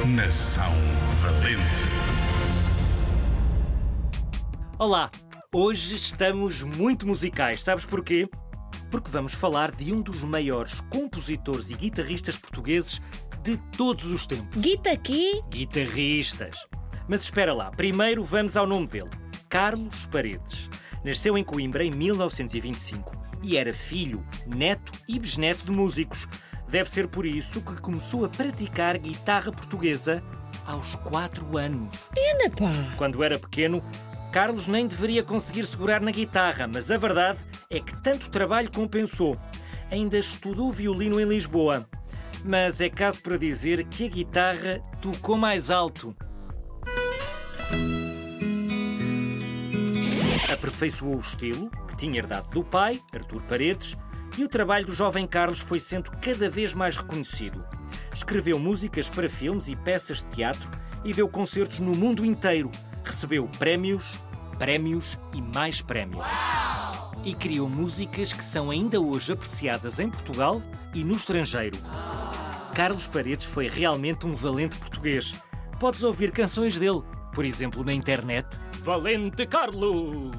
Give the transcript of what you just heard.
Geração Valente. Olá, hoje estamos muito musicais. Sabes porquê? Porque vamos falar de um dos maiores compositores e guitarristas portugueses de todos os tempos. Guita aqui? Guitarristas. Mas espera lá, primeiro vamos ao nome dele: Carlos Paredes. Nasceu em Coimbra em 1925 e era filho, neto e bisneto de músicos. Deve ser por isso que começou a praticar guitarra portuguesa aos 4 anos. Pá! Quando era pequeno, Carlos nem deveria conseguir segurar na guitarra, mas a verdade é que tanto trabalho compensou. Ainda estudou violino em Lisboa. Mas é caso para dizer que a guitarra tocou mais alto. Aperfeiçoou o estilo, que tinha herdado do pai, Artur Paredes, e o trabalho do jovem Carlos foi sendo cada vez mais reconhecido. Escreveu músicas para filmes e peças de teatro e deu concertos no mundo inteiro. Recebeu prémios, prémios e mais prémios. E criou músicas que são ainda hoje apreciadas em Portugal e no estrangeiro. Carlos Paredes foi realmente um valente português. Podes ouvir canções dele, por exemplo, na internet. Valente Carlos!